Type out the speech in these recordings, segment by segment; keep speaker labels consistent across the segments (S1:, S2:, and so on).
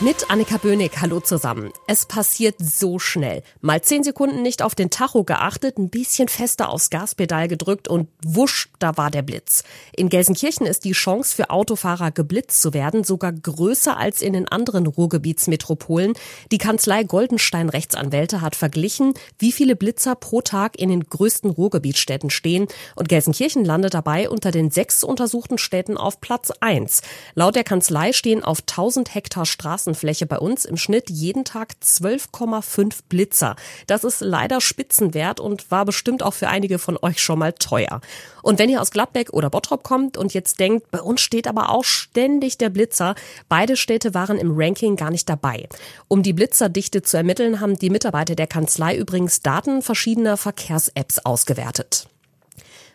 S1: Mit Annika Böhnig, hallo zusammen. Es passiert so schnell. Mal zehn Sekunden nicht auf den Tacho geachtet, ein bisschen fester aufs Gaspedal gedrückt und wusch, da war der Blitz. In Gelsenkirchen ist die Chance für Autofahrer geblitzt zu werden sogar größer als in den anderen Ruhrgebietsmetropolen. Die Kanzlei Goldenstein Rechtsanwälte hat verglichen, wie viele Blitzer pro Tag in den größten Ruhrgebietsstädten stehen und Gelsenkirchen landet dabei unter den sechs untersuchten Städten auf Platz eins. Laut der Kanzlei stehen auf 1000 Hektar Straßen Straßenfläche bei uns im Schnitt jeden Tag 12,5 Blitzer. Das ist leider Spitzenwert und war bestimmt auch für einige von euch schon mal teuer. Und wenn ihr aus Gladbeck oder Bottrop kommt und jetzt denkt, bei uns steht aber auch ständig der Blitzer, beide Städte waren im Ranking gar nicht dabei. Um die Blitzerdichte zu ermitteln, haben die Mitarbeiter der Kanzlei übrigens Daten verschiedener Verkehrs-Apps ausgewertet.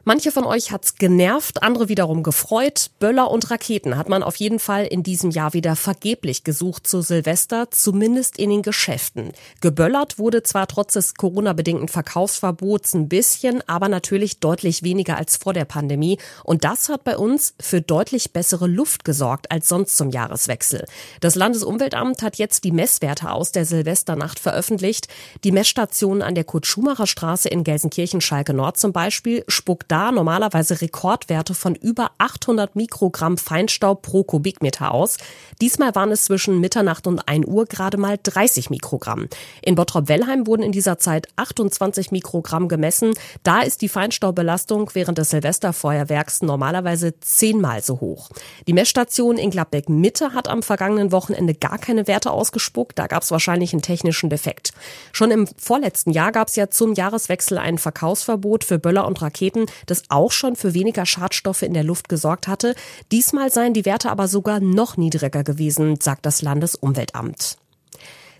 S1: Manche von euch hat's genervt, andere wiederum gefreut. Böller und Raketen hat man auf jeden Fall in diesem Jahr wieder vergeblich gesucht zu Silvester, zumindest in den Geschäften. Geböllert wurde zwar trotz des Corona-bedingten Verkaufsverbots ein bisschen, aber natürlich deutlich weniger als vor der Pandemie. Und das hat bei uns für deutlich bessere Luft gesorgt als sonst zum Jahreswechsel. Das Landesumweltamt hat jetzt die Messwerte aus der Silvesternacht veröffentlicht. Die Messstation an der Kurt-Schumacher Straße in Gelsenkirchen-Schalke Nord zum Beispiel spuckt da normalerweise Rekordwerte von über 800 Mikrogramm Feinstaub pro Kubikmeter aus. Diesmal waren es zwischen Mitternacht und 1 Uhr gerade mal 30 Mikrogramm. In Bottrop-Wellheim wurden in dieser Zeit 28 Mikrogramm gemessen. Da ist die Feinstaubbelastung während des Silvesterfeuerwerks normalerweise zehnmal so hoch. Die Messstation in Gladbeck Mitte hat am vergangenen Wochenende gar keine Werte ausgespuckt. Da gab es wahrscheinlich einen technischen Defekt. Schon im vorletzten Jahr gab es ja zum Jahreswechsel ein Verkaufsverbot für Böller und Raketen das auch schon für weniger Schadstoffe in der Luft gesorgt hatte. Diesmal seien die Werte aber sogar noch niedriger gewesen, sagt das Landesumweltamt.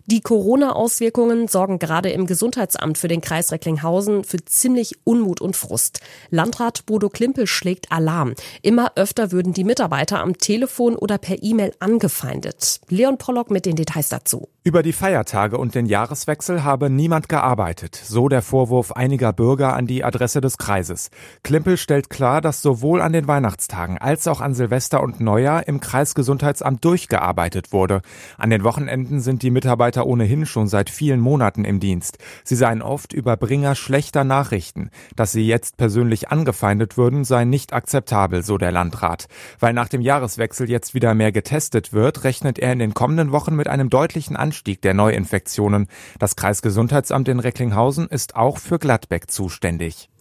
S1: Die Corona-Auswirkungen sorgen gerade im Gesundheitsamt für den Kreis Recklinghausen für ziemlich Unmut und Frust. Landrat Bodo Klimpel schlägt Alarm. Immer öfter würden die Mitarbeiter am Telefon oder per E-Mail angefeindet. Leon Pollock mit den Details dazu.
S2: Über die Feiertage und den Jahreswechsel habe niemand gearbeitet, so der Vorwurf einiger Bürger an die Adresse des Kreises. Klimpel stellt klar, dass sowohl an den Weihnachtstagen als auch an Silvester und Neujahr im Kreisgesundheitsamt durchgearbeitet wurde. An den Wochenenden sind die Mitarbeiter ohnehin schon seit vielen Monaten im Dienst. Sie seien oft Überbringer schlechter Nachrichten. Dass sie jetzt persönlich angefeindet würden, sei nicht akzeptabel, so der Landrat. Weil nach dem Jahreswechsel jetzt wieder mehr getestet wird, rechnet er in den kommenden Wochen mit einem deutlichen Anstieg der Neuinfektionen. Das Kreisgesundheitsamt in Recklinghausen ist auch für Gladbeck zuständig.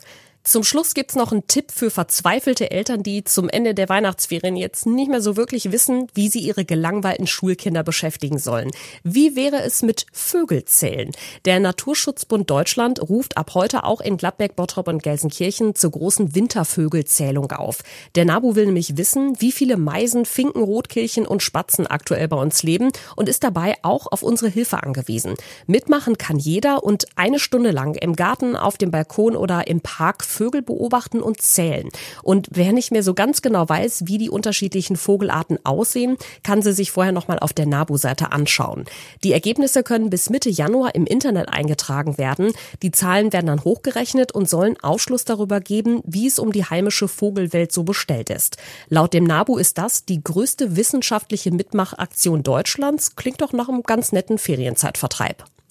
S1: Zum Schluss gibt's noch einen Tipp für verzweifelte Eltern, die zum Ende der Weihnachtsferien jetzt nicht mehr so wirklich wissen, wie sie ihre gelangweilten Schulkinder beschäftigen sollen. Wie wäre es mit Vögelzählen? Der Naturschutzbund Deutschland ruft ab heute auch in Gladbeck, Bottrop und Gelsenkirchen zur großen Wintervögelzählung auf. Der NABU will nämlich wissen, wie viele Meisen, Finken, Rotkehlchen und Spatzen aktuell bei uns leben und ist dabei auch auf unsere Hilfe angewiesen. Mitmachen kann jeder und eine Stunde lang im Garten, auf dem Balkon oder im Park Vögel beobachten und zählen. Und wer nicht mehr so ganz genau weiß, wie die unterschiedlichen Vogelarten aussehen, kann sie sich vorher nochmal auf der NABU-Seite anschauen. Die Ergebnisse können bis Mitte Januar im Internet eingetragen werden. Die Zahlen werden dann hochgerechnet und sollen Aufschluss darüber geben, wie es um die heimische Vogelwelt so bestellt ist. Laut dem NABU ist das die größte wissenschaftliche Mitmachaktion Deutschlands. Klingt doch nach einem ganz netten Ferienzeitvertreib.